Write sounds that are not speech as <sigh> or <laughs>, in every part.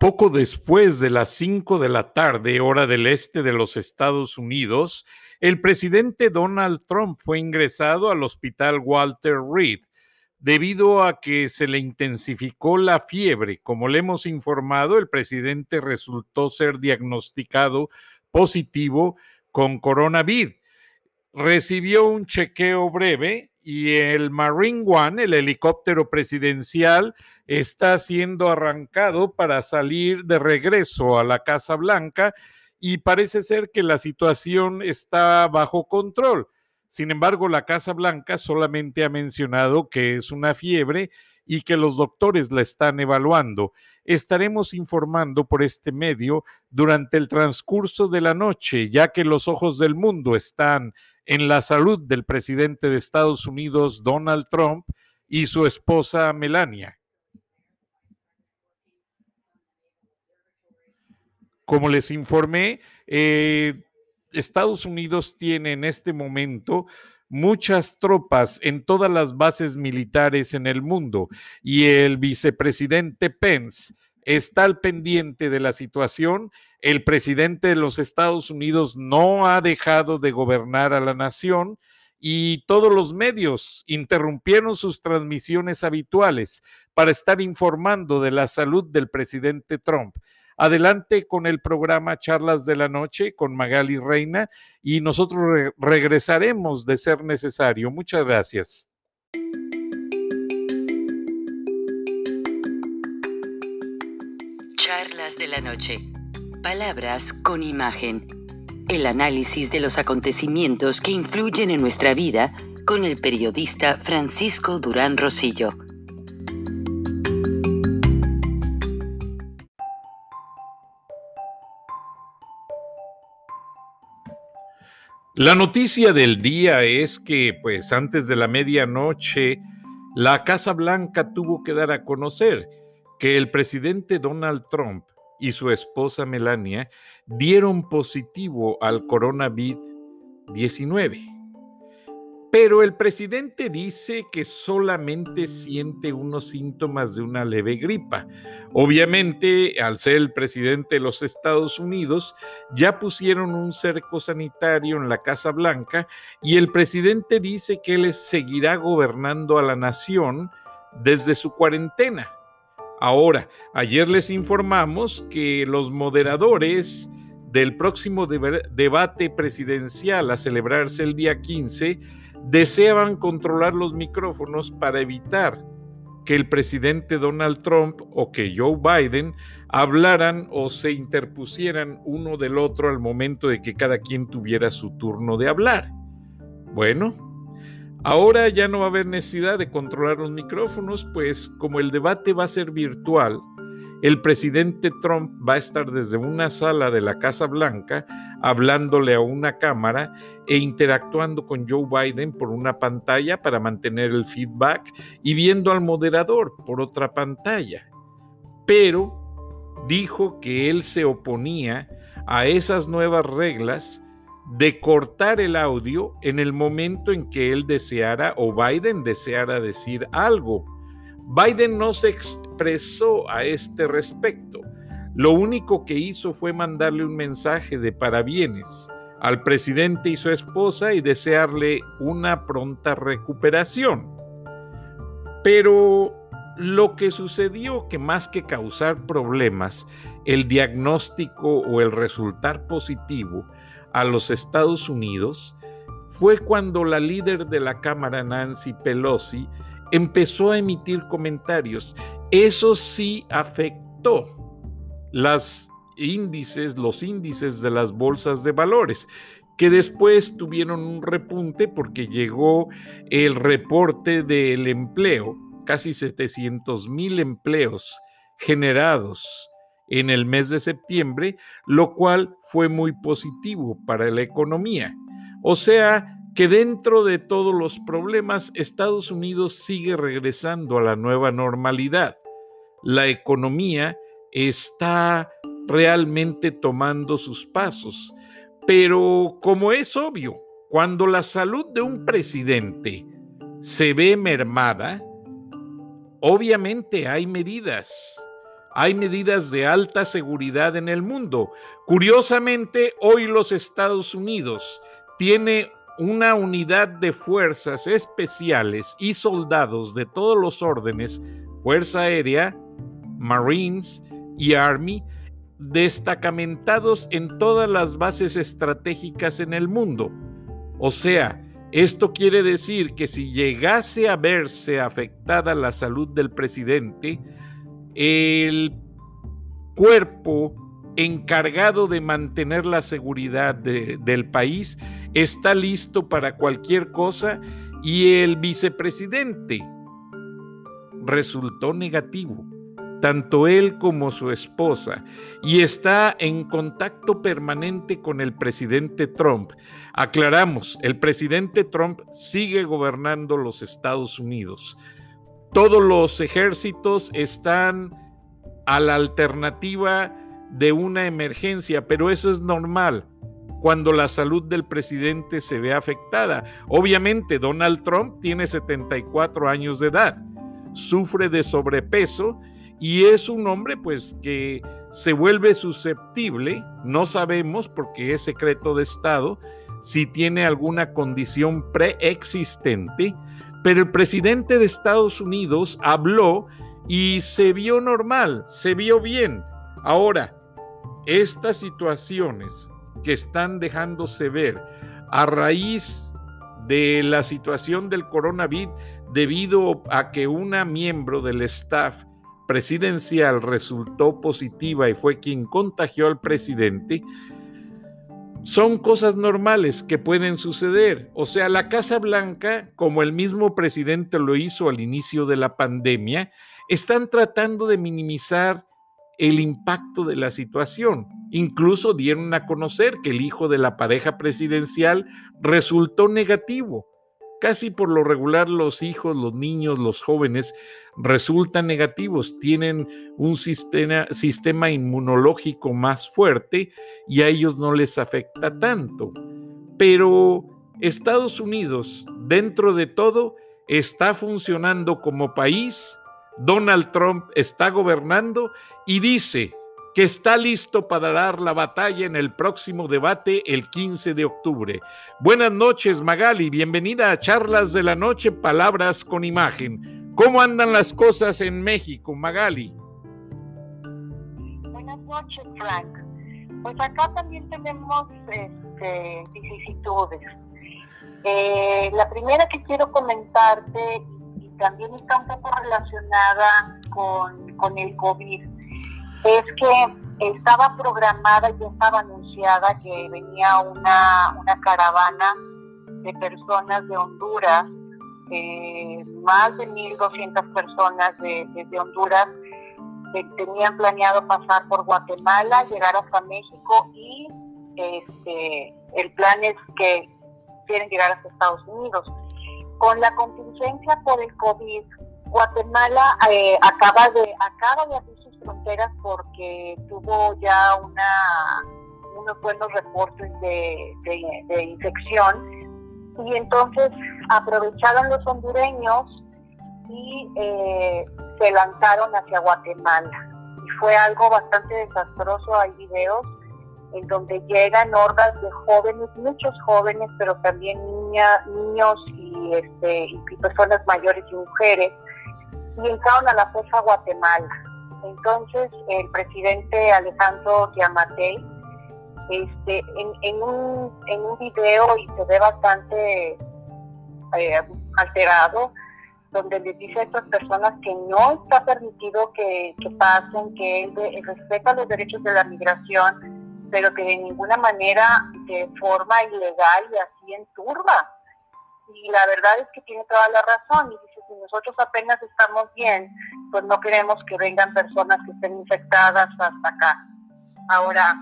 Poco después de las 5 de la tarde, hora del este de los Estados Unidos, el presidente Donald Trump fue ingresado al hospital Walter Reed debido a que se le intensificó la fiebre. Como le hemos informado, el presidente resultó ser diagnosticado positivo con coronavirus. Recibió un chequeo breve y el Marine One, el helicóptero presidencial, está siendo arrancado para salir de regreso a la Casa Blanca y parece ser que la situación está bajo control. Sin embargo, la Casa Blanca solamente ha mencionado que es una fiebre y que los doctores la están evaluando. Estaremos informando por este medio durante el transcurso de la noche, ya que los ojos del mundo están en la salud del presidente de Estados Unidos, Donald Trump, y su esposa Melania. Como les informé, eh, Estados Unidos tiene en este momento muchas tropas en todas las bases militares en el mundo y el vicepresidente Pence está al pendiente de la situación. El presidente de los Estados Unidos no ha dejado de gobernar a la nación y todos los medios interrumpieron sus transmisiones habituales para estar informando de la salud del presidente Trump. Adelante con el programa Charlas de la Noche con Magali Reina y nosotros regresaremos de ser necesario. Muchas gracias. Charlas de la Noche. Palabras con imagen. El análisis de los acontecimientos que influyen en nuestra vida con el periodista Francisco Durán Rosillo La noticia del día es que, pues antes de la medianoche, la Casa Blanca tuvo que dar a conocer que el presidente Donald Trump y su esposa Melania dieron positivo al coronavirus 19. Pero el presidente dice que solamente siente unos síntomas de una leve gripa. Obviamente, al ser el presidente de los Estados Unidos, ya pusieron un cerco sanitario en la Casa Blanca y el presidente dice que él seguirá gobernando a la nación desde su cuarentena. Ahora, ayer les informamos que los moderadores del próximo debate presidencial a celebrarse el día 15 deseaban controlar los micrófonos para evitar que el presidente Donald Trump o que Joe Biden hablaran o se interpusieran uno del otro al momento de que cada quien tuviera su turno de hablar. Bueno, ahora ya no va a haber necesidad de controlar los micrófonos, pues como el debate va a ser virtual, el presidente Trump va a estar desde una sala de la Casa Blanca hablándole a una cámara e interactuando con Joe Biden por una pantalla para mantener el feedback y viendo al moderador por otra pantalla. Pero dijo que él se oponía a esas nuevas reglas de cortar el audio en el momento en que él deseara o Biden deseara decir algo. Biden no se expresó a este respecto. Lo único que hizo fue mandarle un mensaje de parabienes al presidente y su esposa y desearle una pronta recuperación. Pero lo que sucedió que más que causar problemas, el diagnóstico o el resultar positivo a los Estados Unidos fue cuando la líder de la Cámara, Nancy Pelosi, empezó a emitir comentarios. Eso sí afectó las índices, los índices de las bolsas de valores, que después tuvieron un repunte porque llegó el reporte del empleo, casi 700 mil empleos generados en el mes de septiembre, lo cual fue muy positivo para la economía. O sea, que dentro de todos los problemas, Estados Unidos sigue regresando a la nueva normalidad. La economía está realmente tomando sus pasos. Pero como es obvio, cuando la salud de un presidente se ve mermada, obviamente hay medidas. hay medidas de alta seguridad en el mundo. Curiosamente, hoy los Estados Unidos tiene una unidad de fuerzas especiales y soldados de todos los órdenes, Fuerza Aérea, Marines y Army, destacamentados en todas las bases estratégicas en el mundo. O sea, esto quiere decir que si llegase a verse afectada la salud del presidente, el cuerpo encargado de mantener la seguridad del país está listo para cualquier cosa y el vicepresidente resultó negativo, tanto él como su esposa, y está en contacto permanente con el presidente Trump. Aclaramos, el presidente Trump sigue gobernando los Estados Unidos. Todos los ejércitos están a la alternativa de una emergencia, pero eso es normal cuando la salud del presidente se ve afectada. Obviamente, Donald Trump tiene 74 años de edad, sufre de sobrepeso y es un hombre pues que se vuelve susceptible, no sabemos porque es secreto de Estado, si tiene alguna condición preexistente, pero el presidente de Estados Unidos habló y se vio normal, se vio bien. Ahora, estas situaciones que están dejándose ver a raíz de la situación del coronavirus debido a que una miembro del staff presidencial resultó positiva y fue quien contagió al presidente, son cosas normales que pueden suceder. O sea, la Casa Blanca, como el mismo presidente lo hizo al inicio de la pandemia, están tratando de minimizar el impacto de la situación. Incluso dieron a conocer que el hijo de la pareja presidencial resultó negativo. Casi por lo regular los hijos, los niños, los jóvenes resultan negativos, tienen un sistema, inmunológico más fuerte y a ellos no les afecta tanto. Pero Estados Unidos, dentro de todo, está funcionando como país Donald Trump está gobernando y dice que está listo para dar la batalla en el próximo debate el 15 de octubre. Buenas noches, Magali. Bienvenida a Charlas de la Noche, Palabras con Imagen. ¿Cómo andan las cosas en México, Magali? Buenas noches, Frank. Pues acá también tenemos este, vicisitudes. Eh, la primera que quiero comentarte también está un poco relacionada con, con el COVID, es que estaba programada y estaba anunciada que venía una, una caravana de personas de Honduras, eh, más de 1.200 personas de, de, Honduras que tenían planeado pasar por Guatemala, llegar hasta México y este, el plan es que quieren llegar hasta Estados Unidos. Con la contingencia por el COVID, Guatemala eh, acaba de acaba de abrir sus fronteras porque tuvo ya una unos buenos reportes de, infección y entonces aprovecharon los hondureños y eh, se lanzaron hacia Guatemala. Y fue algo bastante desastroso, hay videos en donde llegan hordas de jóvenes, muchos jóvenes, pero también niños y, este, y personas mayores y mujeres, y entraron a la fuerza Guatemala. Entonces, el presidente Alejandro Yamatei, este, en, un, en un video, y se ve bastante eh, alterado, donde le dice a estas personas que no está permitido que, pasen, que él respeta los derechos de la migración, pero que de ninguna manera de forma ilegal y así en turba. Y la verdad es que tiene toda la razón. Y dice, si nosotros apenas estamos bien, pues no queremos que vengan personas que estén infectadas hasta acá. Ahora,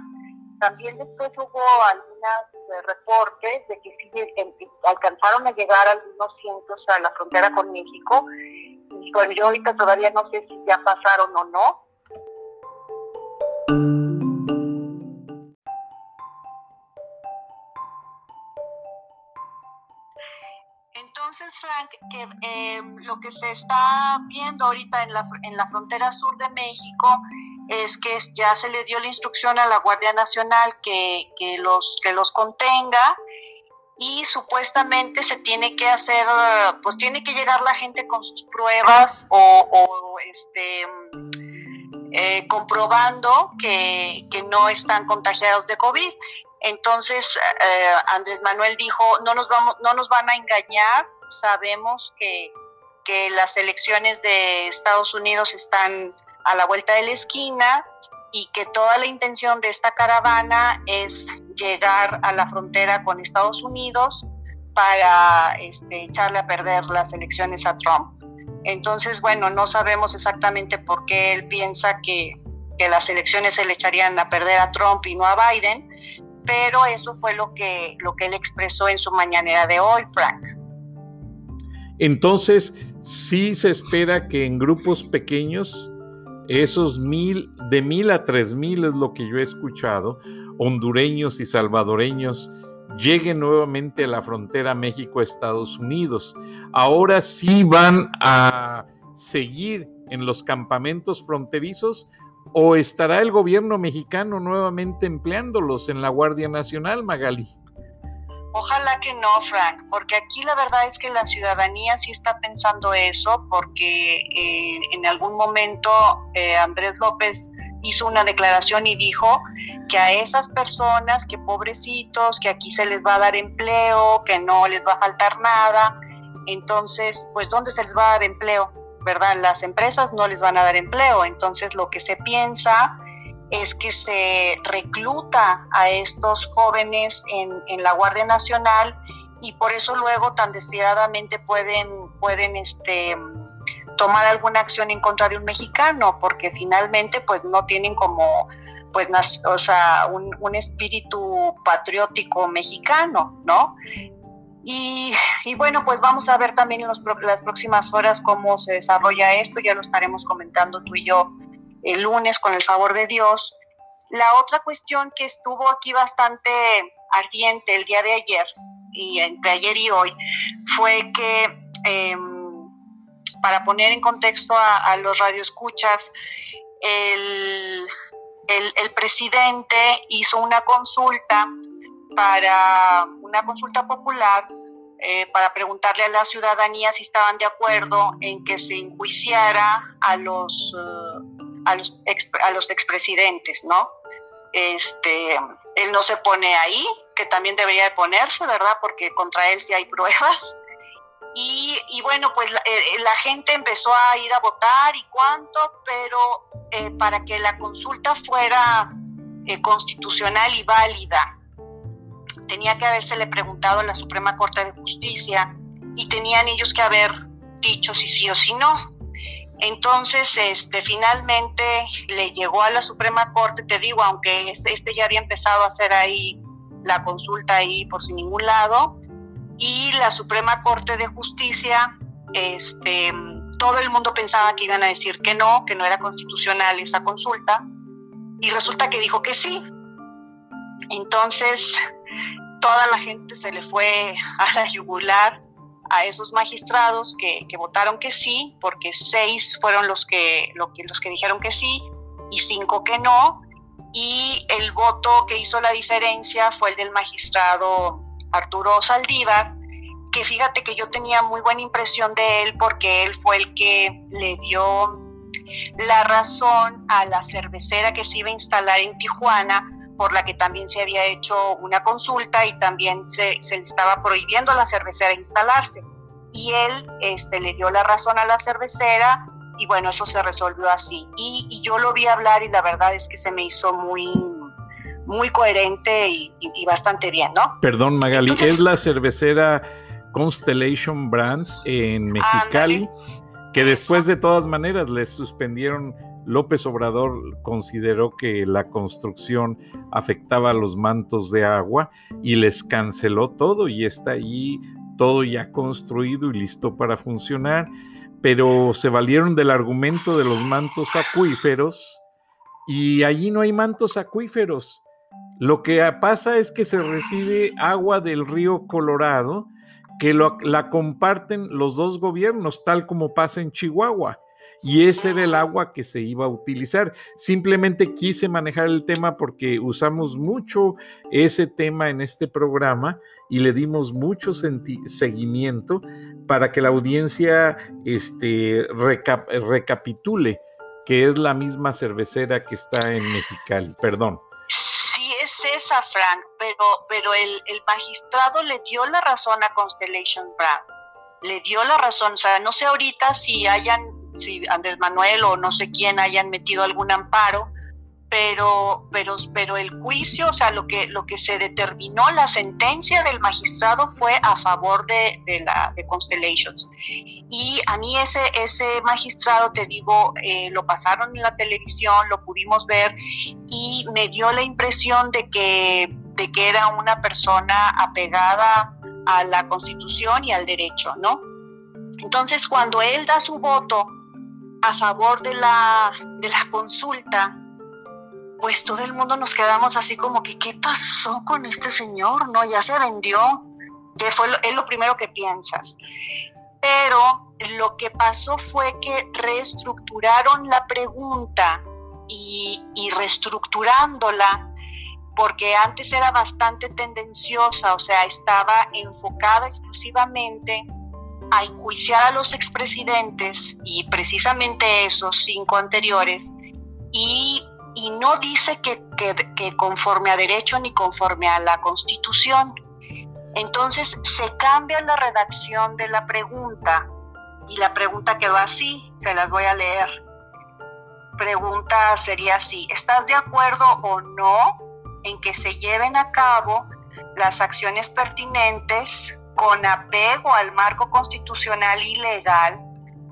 también después hubo algunos eh, reportes de que sí alcanzaron a llegar algunos cientos a la frontera con México. Y bueno, yo ahorita todavía no sé si ya pasaron o no, Frank, que, lo que se está viendo ahorita en la, en la frontera sur de México es que ya se le dio la instrucción a la Guardia Nacional que, que, los, que los contenga y supuestamente se tiene que hacer, pues tiene que llegar la gente con sus pruebas o, este, eh, comprobando que, que, no están contagiados de COVID. Entonces, eh, Andrés Manuel dijo, no nos, vamos, no nos van a engañar, sabemos que, que las elecciones de Estados Unidos están a la vuelta de la esquina y que toda la intención de esta caravana es llegar a la frontera con Estados Unidos para este, echarle a perder las elecciones a Trump. Entonces, bueno, no sabemos exactamente por qué él piensa que, las elecciones se le echarían a perder a Trump y no a Biden, pero eso fue lo que, lo que él expresó en su mañanera de hoy, Frank. Entonces, sí se espera que en grupos pequeños esos mil, de mil a tres mil es lo que yo he escuchado, hondureños y salvadoreños lleguen nuevamente a la frontera México-Estados Unidos. Ahora sí van a seguir en los campamentos fronterizos o estará el gobierno mexicano nuevamente empleándolos en la Guardia Nacional, Magali. Ojalá que no, Frank, porque aquí la verdad es que la ciudadanía sí está pensando eso, porque eh, en algún momento eh, Andrés López hizo una declaración y dijo que a esas personas, que pobrecitos, que aquí se les va a dar empleo, que no les va a faltar nada, entonces, pues ¿dónde se les va a dar empleo? ¿Verdad? Las empresas no les van a dar empleo, entonces lo que se piensa es que se recluta a estos jóvenes en, la Guardia Nacional y por eso luego tan despiadadamente pueden, pueden este, tomar alguna acción en contra de un mexicano, porque finalmente pues no tienen como pues o sea, un, un espíritu patriótico mexicano, ¿no? Y, y, bueno, pues vamos a ver también en las próximas horas cómo se desarrolla esto, ya lo estaremos comentando tú y yo el lunes con el favor de Dios. La otra cuestión que estuvo aquí bastante ardiente el día de ayer, y entre ayer y hoy, fue que, em, para poner en contexto a, los radioescuchas, el, el, presidente hizo una consulta para una consulta popular eh, para preguntarle a la ciudadanía si estaban de acuerdo en que se enjuiciara a los uh, a los, a los expresidentes, ¿no? Este, él no se pone ahí, que también debería de ponerse, ¿verdad? Porque contra él sí hay pruebas. Y, y bueno, pues la, eh, la, gente empezó a ir a votar y cuánto, pero eh, para que la consulta fuera eh, constitucional y válida, tenía que habérsele preguntado a la Suprema Corte de Justicia y tenían ellos que haber dicho si sí o si no. Entonces, este, finalmente le llegó a la Suprema Corte, te digo, aunque este, ya había empezado a hacer ahí la consulta ahí por sin ningún lado, y la Suprema Corte de Justicia, este, todo el mundo pensaba que iban a decir que no, que no era constitucional esa consulta, y resulta que dijo que sí. Entonces, toda la gente se le fue a la yugular a esos magistrados que, votaron que sí, porque seis fueron los que, los que dijeron que sí y cinco que no, y el voto que hizo la diferencia fue el del magistrado Arturo Saldívar, que fíjate que yo tenía muy buena impresión de él porque él fue el que le dio la razón a la cervecera que se iba a instalar en Tijuana por la que también se había hecho una consulta y también se, se estaba prohibiendo a la cervecera instalarse. Y él este, le dio la razón a la cervecera y bueno, eso se resolvió así. Y, yo lo vi hablar y la verdad es que se me hizo muy, muy coherente y, bastante bien, ¿no? Perdón, Magali, es la cervecera Constellation Brands en Mexicali, que después de todas maneras les suspendieron López Obrador consideró que la construcción afectaba a los mantos de agua y les canceló todo y está ahí todo ya construido y listo para funcionar, pero se valieron del argumento de los mantos acuíferos y allí no hay mantos acuíferos. Lo que pasa es que se recibe agua del río Colorado que la comparten los dos gobiernos, tal como pasa en Chihuahua y ese era el agua que se iba a utilizar. Simplemente quise manejar el tema porque usamos mucho ese tema en este programa y le dimos mucho seguimiento para que la audiencia este, recapitule que es la misma cervecera que está en Mexicali. Perdón. Sí, es esa, Frank, pero, pero el, el magistrado le dio la razón a Constellation Brown. Le dio la razón, o sea, no sé ahorita si hayan si Andrés Manuel o no sé quién hayan metido algún amparo, pero, pero, pero el juicio, o sea, lo que, lo que se determinó, la sentencia del magistrado fue a favor de, de la de Constellations. Y a mí ese, ese magistrado, te digo, eh, lo pasaron en la televisión, lo pudimos ver y me dio la impresión de que, de que era una persona apegada a la constitución y al derecho, ¿no? Entonces, cuando él da su voto a favor de la, de la consulta, pues todo el mundo nos quedamos así como que, ¿qué pasó con este señor? ¿No? Ya se vendió, que fue lo, es lo primero que piensas. Pero lo que pasó fue que reestructuraron la pregunta y, y reestructurándola, porque antes era bastante tendenciosa, o sea, estaba enfocada exclusivamente a enjuiciar a los expresidentes y precisamente esos cinco anteriores y, y no dice que, que, conforme a derecho ni conforme a la constitución. Entonces se cambia la redacción de la pregunta y la pregunta quedó así, se las voy a leer. Pregunta sería así, ¿estás de acuerdo o no en que se lleven a cabo las acciones pertinentes con apego al marco constitucional y legal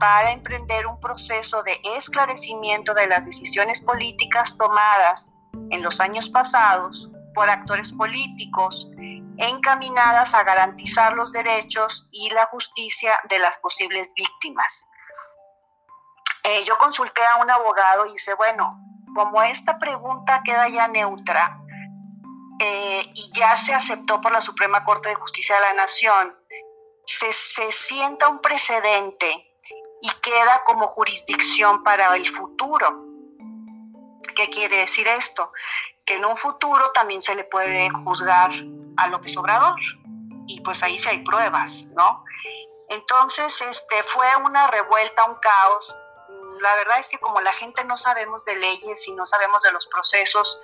para emprender un proceso de esclarecimiento de las decisiones políticas tomadas en los años pasados por actores políticos encaminadas a garantizar los derechos y la justicia de las posibles víctimas. Eh, yo consulté a un abogado y dice, bueno, como esta pregunta queda ya neutra, eh, y ya se aceptó por la Suprema Corte de Justicia de la Nación, se, se sienta un precedente y queda como jurisdicción para el futuro. ¿Qué quiere decir esto? Que en un futuro también se le puede juzgar a López Obrador y pues ahí sí hay pruebas, ¿no? Entonces, este, fue una revuelta, un caos. La verdad es que como la gente no sabemos de leyes y no sabemos de los procesos,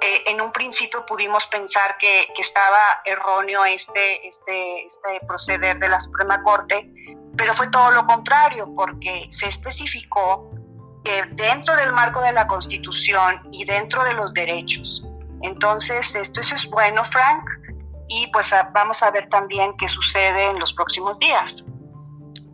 eh, en un principio pudimos pensar que, estaba erróneo este, este, este proceder de la Suprema Corte, pero fue todo lo contrario, porque se especificó que dentro del marco de la Constitución y dentro de los derechos. Entonces, esto es bueno, Frank, y pues vamos a ver también qué sucede en los próximos días.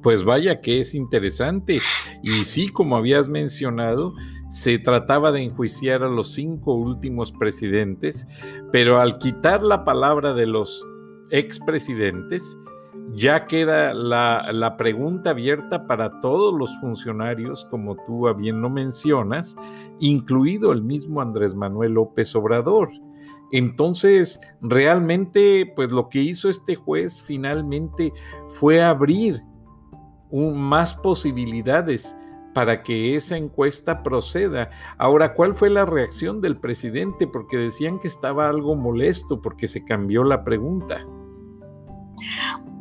Pues vaya que es interesante. Y sí, como habías mencionado, se trataba de enjuiciar a los cinco últimos presidentes, pero al quitar la palabra de los expresidentes, ya queda la, pregunta abierta para todos los funcionarios, como tú bien lo mencionas, incluido el mismo Andrés Manuel López Obrador. Entonces, realmente, pues lo que hizo este juez finalmente fue abrir más posibilidades para que esa encuesta proceda. Ahora, ¿cuál fue la reacción del presidente? Porque decían que estaba algo molesto porque se cambió la pregunta.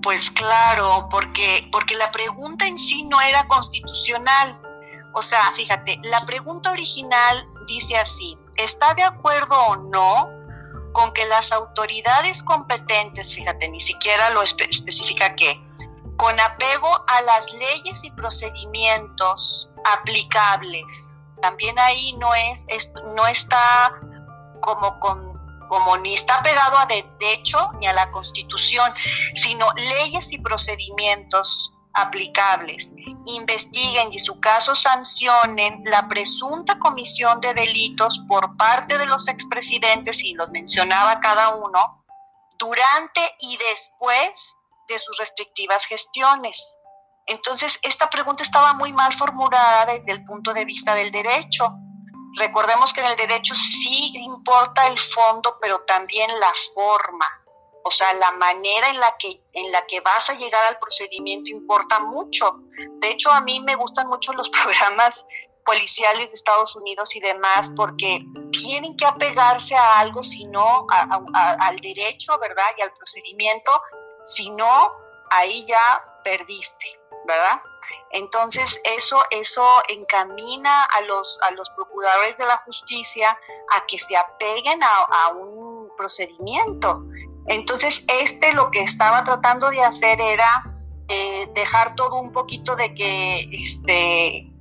Pues claro, porque, porque la pregunta en sí no era constitucional. O sea, fíjate, la pregunta original dice así, ¿está de acuerdo o no con que las autoridades competentes, fíjate, ni siquiera lo especifica qué, con apego a las leyes y procedimientos aplicables. También ahí no, es, no está como, ni está pegado a derecho ni a la constitución, sino leyes y procedimientos aplicables. Investiguen y su caso sancionen la presunta comisión de delitos por parte de los expresidentes, y los mencionaba cada uno, durante y después de sus restrictivas gestiones. Entonces, esta pregunta estaba muy mal formulada desde el punto de vista del derecho. Recordemos que en el derecho sí importa el fondo, pero también la forma. O sea, la manera en la que en la que vas a llegar al procedimiento importa mucho. De hecho, a mí me gustan mucho los <laughs> programas policiales de Estados Unidos y demás porque tienen que apegarse a algo, sino al derecho, ¿verdad? Y al procedimiento, si no, ahí ya perdiste, ¿verdad? Entonces eso, eso encamina a los, a los procuradores de la justicia a que se apeguen a, un procedimiento. Entonces este lo que estaba tratando de hacer era eh, dejar todo un poquito de que este,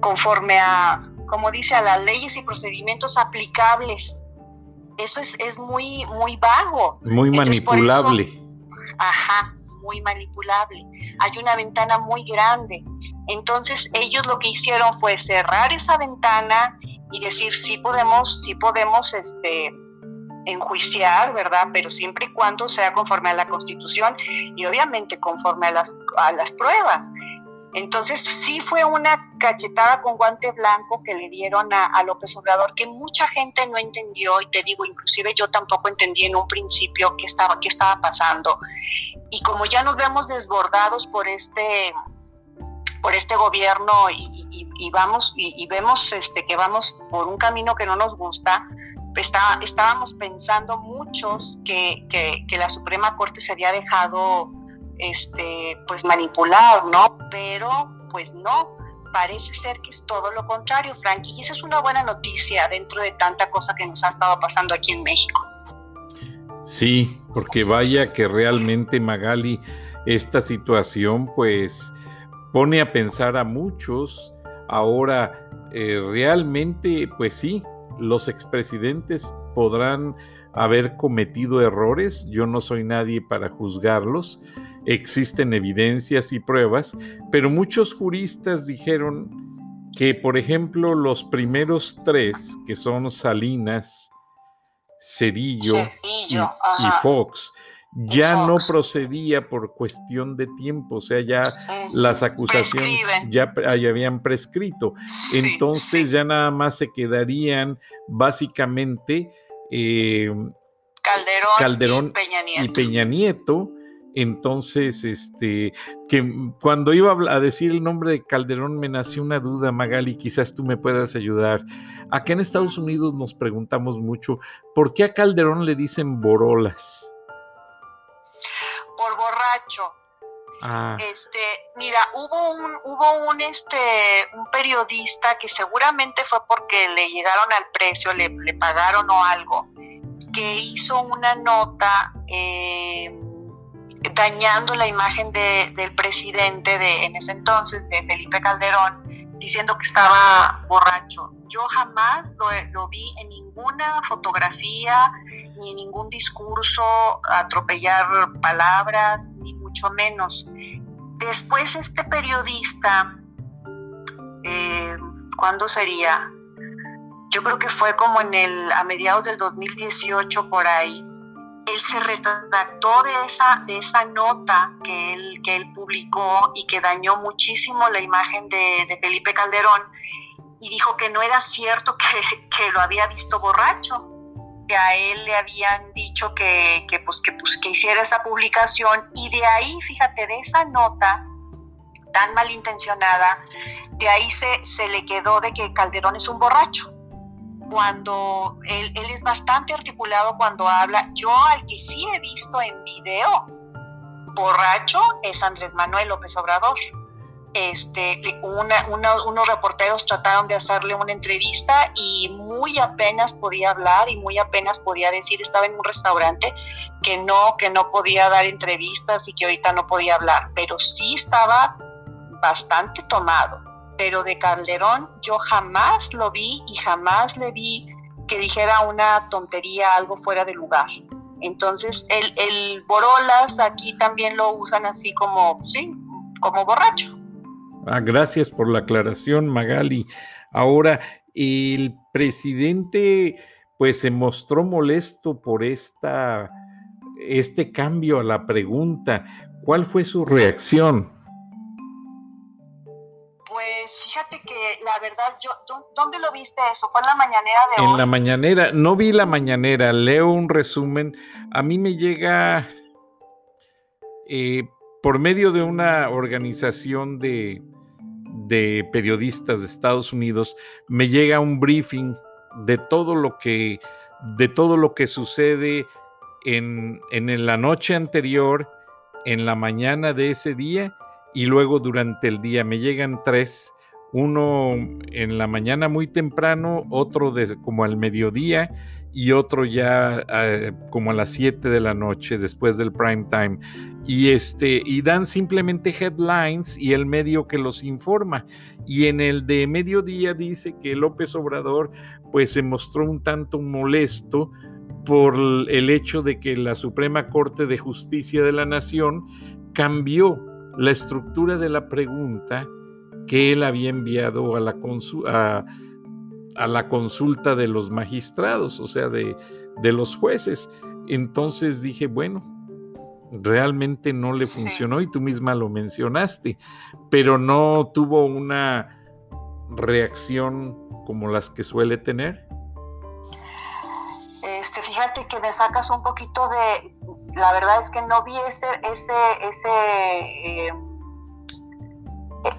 conforme a, como dice, a las leyes y procedimientos aplicables. Eso es, es muy, muy vago. Muy manipulable. Ajá, muy manipulable. Hay una ventana muy grande. Entonces ellos lo que hicieron fue cerrar esa ventana y decir sí podemos, sí podemos este, enjuiciar, ¿verdad? Pero siempre y cuando sea conforme a la Constitución y obviamente conforme a las, a las pruebas. Entonces sí fue una cachetada con guante blanco que le dieron a, López Obrador que mucha gente no entendió y te digo, inclusive yo tampoco entendí en un principio qué estaba, qué estaba pasando. Y como ya nos vemos desbordados por este, por este gobierno y, vamos y, vemos este, que vamos por un camino que no nos gusta, está, estábamos pensando muchos que, que la Suprema Corte se había dejado este, pues manipular, ¿no? Pero pues no, parece ser que es todo lo contrario, Frankie, y esa es una buena noticia dentro de tanta cosa que nos ha estado pasando aquí en México. Sí, porque vaya que realmente Magali, esta situación pues pone a pensar a muchos. Ahora, eh, realmente, pues sí, los expresidentes podrán haber cometido errores, yo no soy nadie para juzgarlos, existen evidencias y pruebas, pero muchos juristas dijeron que, por ejemplo, los primeros tres, que son Salinas, Cedillo, y, Fox, ya no procedía por cuestión de tiempo, o sea, ya las acusaciones ya, habían prescrito. Entonces ya nada más se quedarían básicamente eh, Calderón, y Peña Nieto entonces, este, que cuando iba a decir el nombre de Calderón me nació una duda, Magali, quizás tú me puedas ayudar. Acá en Estados Unidos nos preguntamos mucho, ¿por qué a Calderón le dicen borolas? Por borracho. Ah. Este, mira, hubo un, hubo un, este, un periodista que seguramente fue porque le llegaron al precio, le, pagaron o algo, que hizo una nota. Eh, dañando la imagen del presidente de en ese entonces, de Felipe Calderón, diciendo que estaba borracho. Yo jamás lo, vi en ninguna fotografía, ni en ningún discurso atropellar palabras, ni mucho menos. Después este periodista, eh, ¿cuándo sería? Yo creo que fue como en el, a mediados del 2018 por ahí, él se retractó de esa, de esa nota que él, que él publicó y que dañó muchísimo la imagen de, Felipe Calderón y dijo que no era cierto <laughs> que, lo había visto borracho, que a él le habían dicho que, pues, que, pues, que hiciera esa publicación y de ahí, fíjate, de esa nota tan malintencionada, de ahí se, se le quedó de que Calderón es un borracho cuando él, es bastante articulado cuando habla. Yo al que sí he visto en video borracho es Andrés Manuel López Obrador. Este, unos reporteros trataron de hacerle una entrevista y muy apenas podía hablar y muy apenas podía decir, estaba en un restaurante, que no, que no podía dar entrevistas y que ahorita no podía hablar, pero sí estaba bastante tomado pero de Calderón yo jamás lo vi y jamás le vi que dijera una tontería, algo fuera de lugar. Entonces, el, Borolas aquí también lo usan así como, sí, como borracho. Ah, gracias por la aclaración, Magali. Ahora, el presidente pues se mostró molesto por esta, este cambio a la pregunta. ¿Cuál fue su reacción? Pues fíjate que la verdad yo, ¿dónde lo viste eso? ¿Fue en la mañanera de En la mañanera, no vi la mañanera, leo un resumen. A mí me llega eh, por medio de una organización de, de periodistas de Estados Unidos, me llega un briefing de todo lo que, de todo lo que sucede en, en la noche anterior, en la mañana de ese día y luego durante el día. Me llegan tres, uno en la mañana muy temprano, otro de, como al mediodía y otro ya eh, como a las 7 de la noche después del prime time. Y, este, y dan simplemente headlines y el medio que los informa. Y en el de mediodía dice que López Obrador pues se mostró un tanto molesto por el hecho de que la Suprema Corte de Justicia de la Nación cambió la estructura de la pregunta que él había enviado a la, a, a la consulta de los magistrados, o sea, de, de los jueces. Entonces dije, bueno, realmente no le funcionó y tú misma lo mencionaste, pero no tuvo una reacción como las que suele tener. Este, fíjate que me sacas un poquito de, la verdad es que no vi ese, ese, ese eh,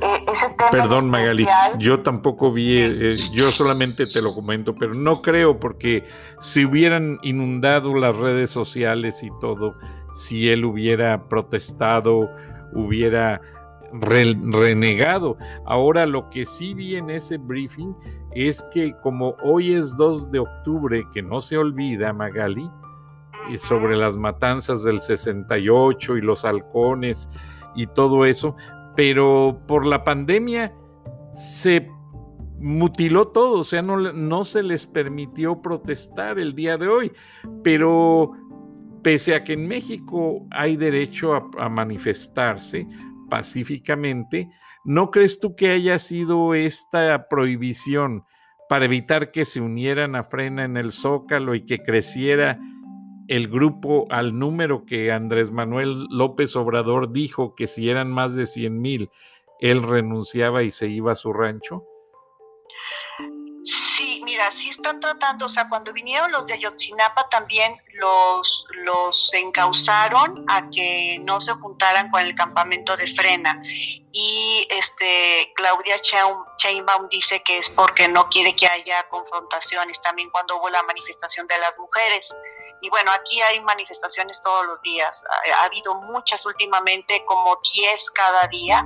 e, ese tema. Perdón, Magali, yo tampoco vi, eh, yo solamente te lo comento, pero no creo porque si hubieran inundado las redes sociales y todo, si él hubiera protestado, hubiera renegado. Ahora lo que sí vi en ese briefing es que como hoy es 2 de octubre, que no se olvida, Magali, y sobre las matanzas del 68 y los halcones y todo eso, pero por la pandemia se mutiló todo, o sea, no, no se les permitió protestar el día de hoy, pero pese a que en México hay derecho a, manifestarse pacíficamente, ¿no crees tú que haya sido esta prohibición para evitar que se unieran a Frena en el Zócalo y que creciera el grupo al número que Andrés Manuel López Obrador dijo que si eran más de 100 mil, él renunciaba y se iba a su rancho? Sí, mira, sí están tratando, o sea, cuando vinieron los de Ayotzinapa también los, los encausaron a que no se juntaran con el campamento de Frena. Y este Claudia Sheinbaum dice que es porque no quiere que haya confrontaciones, también cuando hubo la manifestación de las mujeres. Y bueno, aquí hay manifestaciones todos los días. Ha, habido muchas últimamente, como 10 cada día.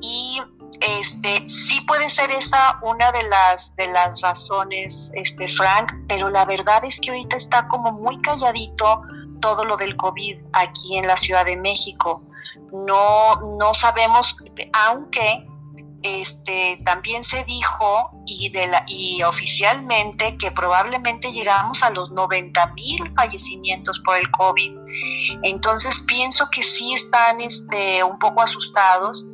Y este sí puede ser esa una de las de las razones, este Frank, pero la verdad es que ahorita está como muy calladito todo lo del COVID aquí en la Ciudad de México. No, no sabemos, aunque este, también se dijo y, oficialmente que probablemente llegamos a los 90 mil fallecimientos por el COVID. Entonces pienso que sí están este, un poco asustados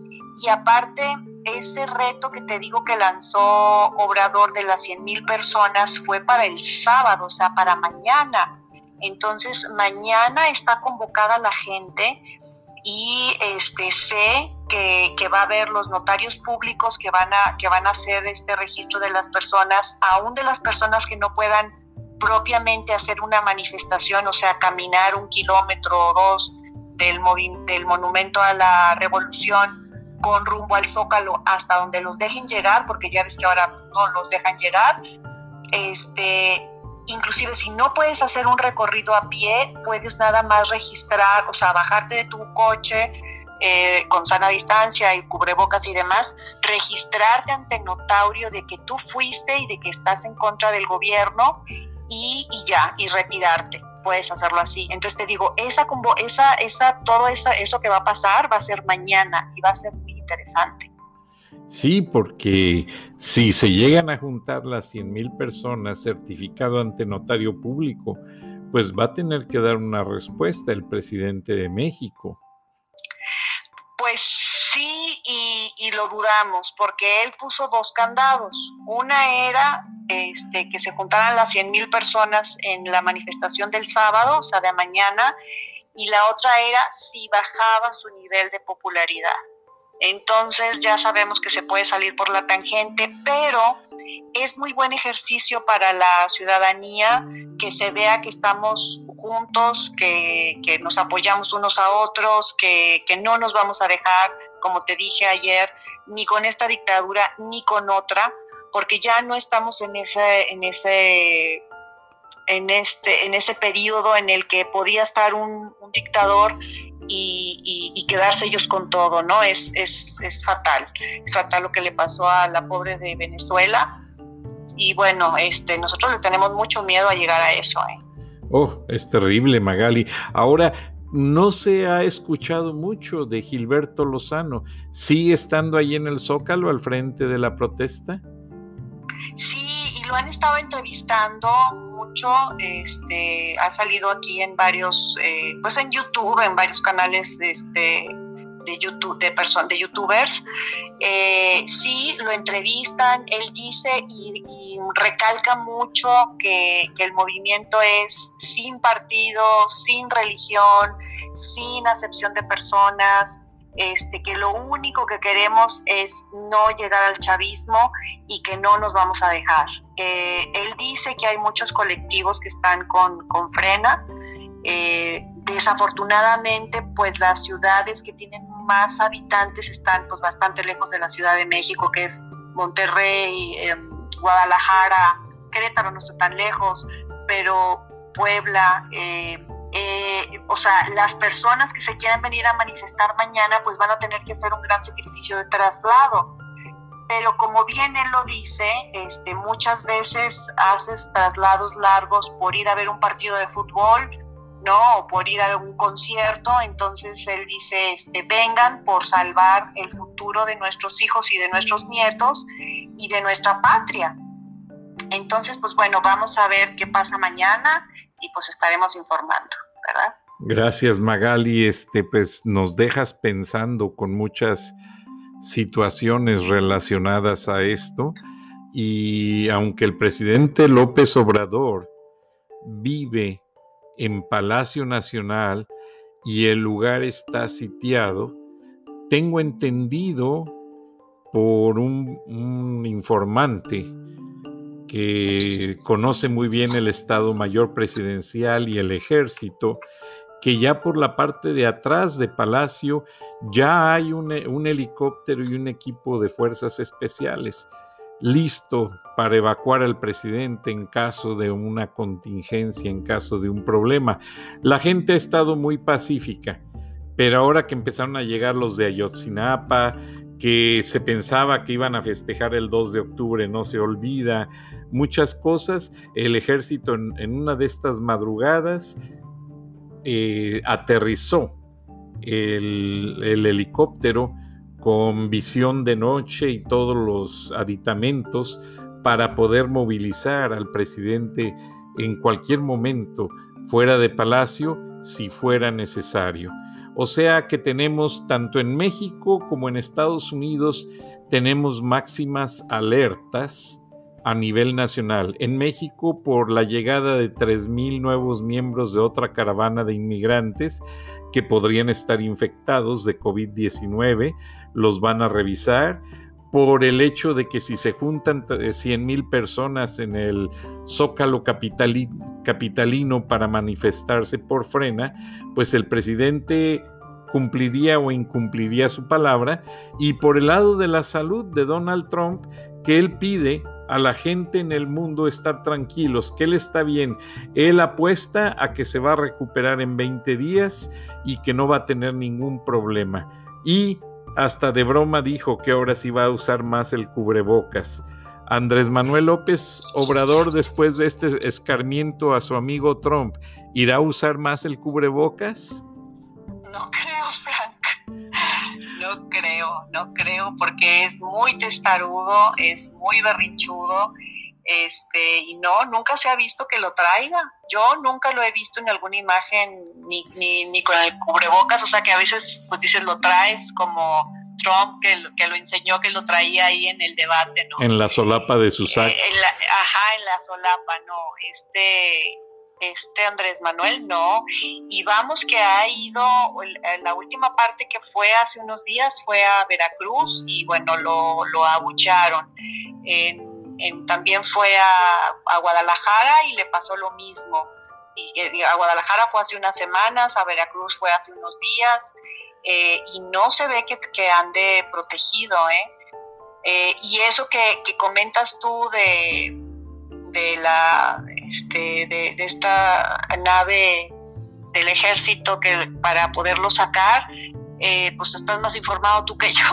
y aparte ese reto que te digo que lanzó Obrador de las 100 mil personas fue para el sábado, o sea, para mañana. Entonces mañana está convocada la gente y este, sé que, va a haber los notarios públicos que van, a, que van a hacer este registro de las personas, aún de las personas que no puedan propiamente hacer una manifestación, o sea, caminar un kilómetro o dos del, del monumento a la revolución con rumbo al zócalo hasta donde los dejen llegar, porque ya ves que ahora no los dejan llegar. Este, inclusive si no puedes hacer un recorrido a pie, puedes nada más registrar, o sea, bajarte de tu coche eh, con sana distancia y cubrebocas y demás, registrarte ante notario de que tú fuiste y de que estás en contra del gobierno y, ya, y retirarte. Puedes hacerlo así. Entonces te digo, esa, esa, esa, todo eso, eso que va a pasar va a ser mañana y va a ser muy interesante. Sí, porque si se llegan a juntar las 100 mil personas certificado ante notario público, pues va a tener que dar una respuesta el presidente de México. Pues sí, y, lo dudamos, porque él puso dos candados. Una era este, que se juntaran las 100 mil personas en la manifestación del sábado, o sea, de mañana, y la otra era si bajaba su nivel de popularidad. Entonces ya sabemos que se puede salir por la tangente, pero es muy buen ejercicio para la ciudadanía que se vea que estamos juntos, que, nos apoyamos unos a otros, que, que no nos vamos a dejar, como te dije ayer, ni con esta dictadura ni con otra, porque ya no estamos en ese, en ese, en este, en ese periodo en el que podía estar un, dictador y, quedarse ellos con todo, ¿no? Es, es, es fatal. Es fatal lo que le pasó a la pobre de Venezuela. Y bueno, este, nosotros le tenemos mucho miedo a llegar a eso. ¿eh? Oh, es terrible, Magali. Ahora, no se ha escuchado mucho de Gilberto Lozano. ¿Sigue estando ahí en el Zócalo al frente de la protesta? Sí, lo han estado entrevistando mucho. Este, ha salido aquí en varios, eh, pues en YouTube, en varios canales este, de YouTube, de personas, de youtubers. Eh, sí, lo entrevistan, él dice y, recalca mucho que, que, el movimiento es sin partido, sin religión, sin acepción de personas, este, que lo único que queremos es no llegar al chavismo y que no nos vamos a dejar. Eh, él dice que hay muchos colectivos que están con, con frena. Eh, desafortunadamente, pues las ciudades que tienen más habitantes están pues bastante lejos de la Ciudad de México, que es Monterrey, em, Guadalajara, Querétaro no está tan lejos, pero Puebla, eh, eh, o sea, las personas que se quieran venir a manifestar mañana, pues van a tener que hacer un gran sacrificio de traslado. Pero como bien él lo dice, este, muchas veces haces traslados largos por ir a ver un partido de fútbol, ¿no? O por ir a un concierto. Entonces él dice, este, vengan por salvar el futuro de nuestros hijos y de nuestros nietos y de nuestra patria. Entonces, pues bueno, vamos a ver qué pasa mañana y pues estaremos informando. Gracias Magali, este pues nos dejas pensando con muchas situaciones relacionadas a esto. Y aunque el presidente López Obrador vive en Palacio Nacional y el lugar está sitiado, tengo entendido por un, un informante que conoce muy bien el Estado Mayor Presidencial y el Ejército, que ya por la parte de atrás de Palacio ya hay un, helicóptero y un equipo de fuerzas especiales listo para evacuar al presidente en caso de una contingencia, en caso de un problema. La gente ha estado muy pacífica, pero ahora que empezaron a llegar los de Ayotzinapa, que se pensaba que iban a festejar el 2 de octubre, no se olvida, muchas cosas. El ejército en, una de estas madrugadas eh, aterrizó el, helicóptero con visión de noche y todos los aditamentos para poder movilizar al presidente en cualquier momento fuera de palacio si fuera necesario. O sea que tenemos tanto en México como en Estados Unidos, tenemos máximas alertas a nivel nacional. En México, por la llegada de 3.000 nuevos miembros de otra caravana de inmigrantes que podrían estar infectados de COVID-19, los van a revisar. Por el hecho de que si se juntan 100.000 personas en el zócalo capitalino para manifestarse por frena, pues el presidente cumpliría o incumpliría su palabra. Y por el lado de la salud de Donald Trump, que él pide a la gente en el mundo estar tranquilos, que él está bien. Él apuesta a que se va a recuperar en 20 días y que no va a tener ningún problema. Y hasta de broma dijo que ahora sí va a usar más el cubrebocas. Andrés Manuel López Obrador, después de este escarmiento a su amigo Trump, ¿irá a usar más el cubrebocas? No no creo, no creo, porque es muy testarudo, es muy berrinchudo, este, y no, nunca se ha visto que lo traiga. Yo nunca lo he visto en alguna imagen, ni, ni, ni con el cubrebocas, o sea que a veces, pues dices, lo traes como Trump, que, que lo enseñó, que lo traía ahí en el debate, ¿no? En la solapa de su saco. Eh, ajá, en la solapa, no, este este Andrés Manuel no. Y vamos que ha ido, la última parte que fue hace unos días fue a Veracruz y bueno, lo, lo abucharon. también fue a, Guadalajara y le pasó lo mismo. Y, a Guadalajara fue hace unas semanas, a Veracruz fue hace unos días, eh, y no se ve que, que ande protegido, ¿eh? eh y eso que, que comentas tú de, de la este, de, esta nave del ejército que para poderlo sacar, eh, pues estás más informado tú que <laughs> yo.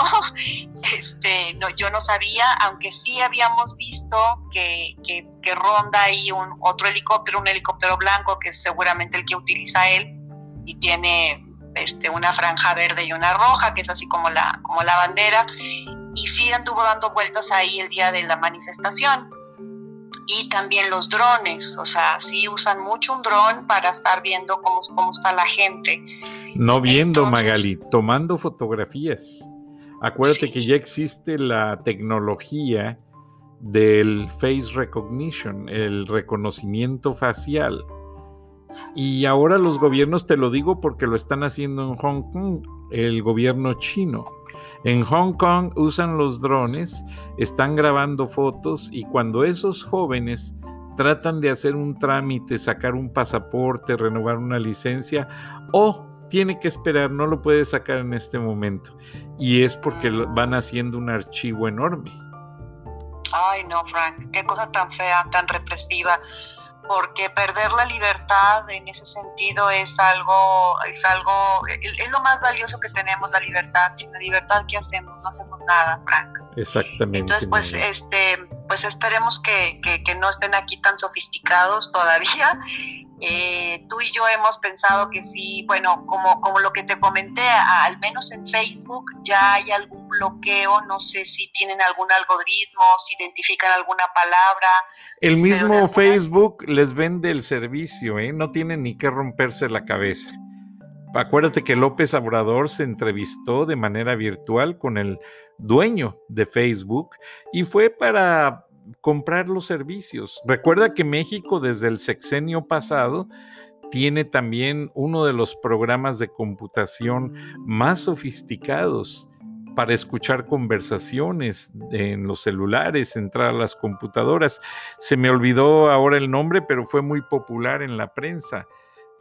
Este, no, yo no sabía, aunque sí habíamos visto que, que, ronda ahí un otro helicóptero, un helicóptero blanco, que es seguramente el que utiliza él, y tiene este, una franja verde y una roja, que es así como la, como la bandera, y sí anduvo dando vueltas ahí el día de la manifestación y también los drones, o sea, sí usan mucho un dron para estar viendo cómo, cómo está la gente. No viendo, Magali, tomando fotografías. Acuérdate que ya existe la tecnología del face recognition, el reconocimiento facial. Y ahora los gobiernos, te lo digo porque lo están haciendo en Hong Kong, el gobierno chino en Hong Kong usan los drones, están grabando fotos y cuando esos jóvenes tratan de hacer un trámite, sacar un pasaporte, renovar una licencia o tiene que esperar, no lo puede sacar en este momento. Y es porque van haciendo un archivo enorme. Ay, no, Frank, qué cosa tan fea, tan represiva porque perder la libertad en ese sentido es algo, es algo, es lo más valioso que tenemos, la libertad. Sin la libertad, ¿qué hacemos? No hacemos nada, Frank. Exactamente. Entonces, pues, este, pues esperemos que, que, no estén aquí tan sofisticados todavía. <laughs> Eh, tú y yo hemos pensado que sí, bueno, como, como lo que te comenté, al menos en Facebook ya hay algún bloqueo, no sé si tienen algún algoritmo, si identifican alguna palabra. El mismo Facebook les vende el servicio, ¿eh? no tienen ni que romperse la cabeza. Acuérdate que López Obrador se entrevistó de manera virtual con el dueño de Facebook y fue para comprar los servicios. Recuerda que México desde el sexenio pasado tiene también uno de los programas de computación más sofisticados para escuchar conversaciones en los celulares, entrar a las computadoras. Se me olvidó ahora el nombre, pero fue muy popular en la prensa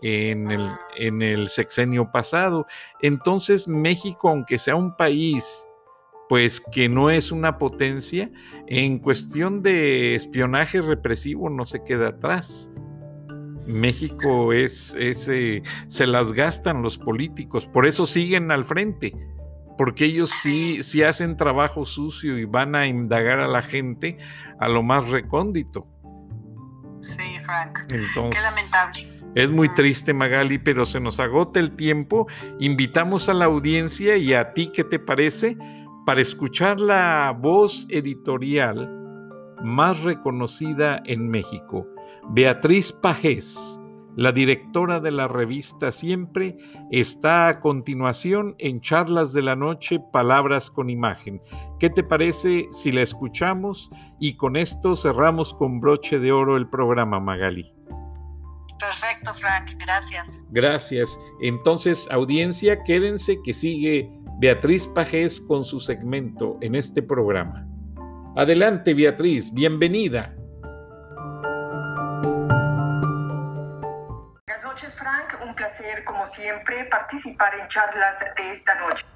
en el, en el sexenio pasado. Entonces México, aunque sea un país pues que no es una potencia, en cuestión de espionaje represivo no se queda atrás. México es, ese se las gastan los políticos, por eso siguen al frente, porque ellos sí, sí hacen trabajo sucio y van a indagar a la gente a lo más recóndito. Sí, Frank. Qué lamentable. Es muy triste, Magali, pero se nos agota el tiempo. Invitamos a la audiencia y a ti, ¿qué te parece? Para escuchar la voz editorial más reconocida en México, Beatriz Pajés la directora de la revista Siempre está a continuación en Charlas de la Noche, Palabras con Imagen. ¿Qué te parece si la escuchamos? Y con esto cerramos con broche de oro el programa, Magali. Perfecto, Frank, gracias. Gracias. Entonces, audiencia, quédense que sigue Beatriz Pajés con su segmento en este programa. Adelante, Beatriz, bienvenida. Frank. Un placer, como siempre, participar en charlas de esta noche.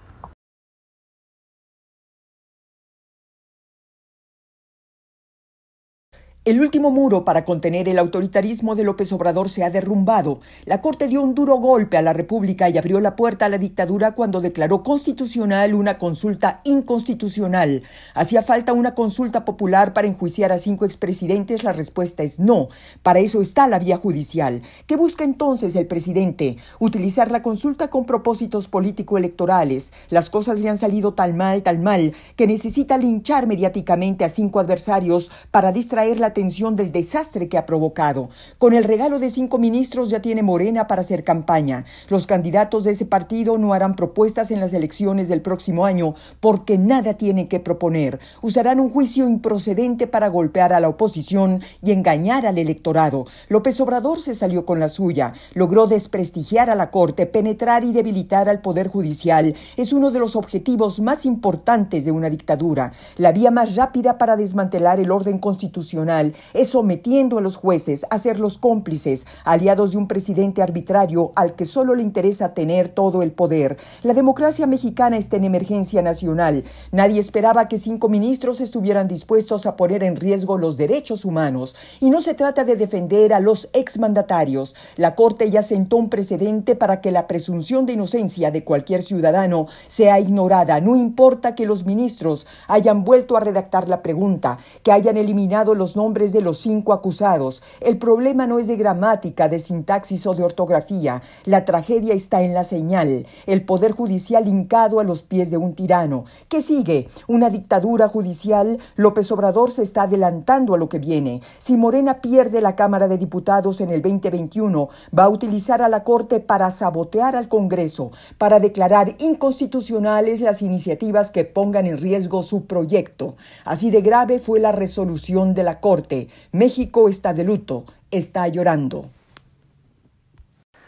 El último muro para contener el autoritarismo de López Obrador se ha derrumbado. La Corte dio un duro golpe a la República y abrió la puerta a la dictadura cuando declaró constitucional una consulta inconstitucional. ¿Hacía falta una consulta popular para enjuiciar a cinco expresidentes? La respuesta es no. Para eso está la vía judicial. ¿Qué busca entonces el presidente? Utilizar la consulta con propósitos político-electorales. Las cosas le han salido tan mal, tan mal, que necesita linchar mediáticamente a cinco adversarios para distraer la atención del desastre que ha provocado. Con el regalo de cinco ministros ya tiene Morena para hacer campaña. Los candidatos de ese partido no harán propuestas en las elecciones del próximo año porque nada tienen que proponer. Usarán un juicio improcedente para golpear a la oposición y engañar al electorado. López Obrador se salió con la suya, logró desprestigiar a la Corte, penetrar y debilitar al Poder Judicial. Es uno de los objetivos más importantes de una dictadura. La vía más rápida para desmantelar el orden constitucional es sometiendo a los jueces a ser los cómplices, aliados de un presidente arbitrario al que solo le interesa tener todo el poder. La democracia mexicana está en emergencia nacional. Nadie esperaba que cinco ministros estuvieran dispuestos a poner en riesgo los derechos humanos. Y no se trata de defender a los exmandatarios. La Corte ya sentó un precedente para que la presunción de inocencia de cualquier ciudadano sea ignorada. No importa que los ministros hayan vuelto a redactar la pregunta, que hayan eliminado los nombres de los cinco acusados. El problema no es de gramática, de sintaxis o de ortografía. La tragedia está en la señal. El poder judicial hincado a los pies de un tirano. ¿Qué sigue? ¿Una dictadura judicial? López Obrador se está adelantando a lo que viene. Si Morena pierde la Cámara de Diputados en el 2021, va a utilizar a la Corte para sabotear al Congreso, para declarar inconstitucionales las iniciativas que pongan en riesgo su proyecto. Así de grave fue la resolución de la Corte. México está de luto, está llorando.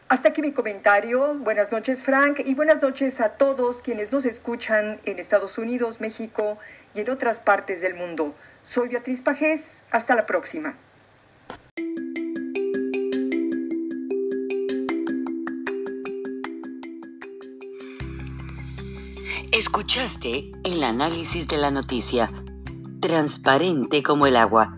Hasta aquí mi comentario. Buenas noches, Frank, y buenas noches a todos quienes nos escuchan en Estados Unidos, México y en otras partes del mundo. Soy Beatriz Pajés. Hasta la próxima. Escuchaste el análisis de la noticia, transparente como el agua,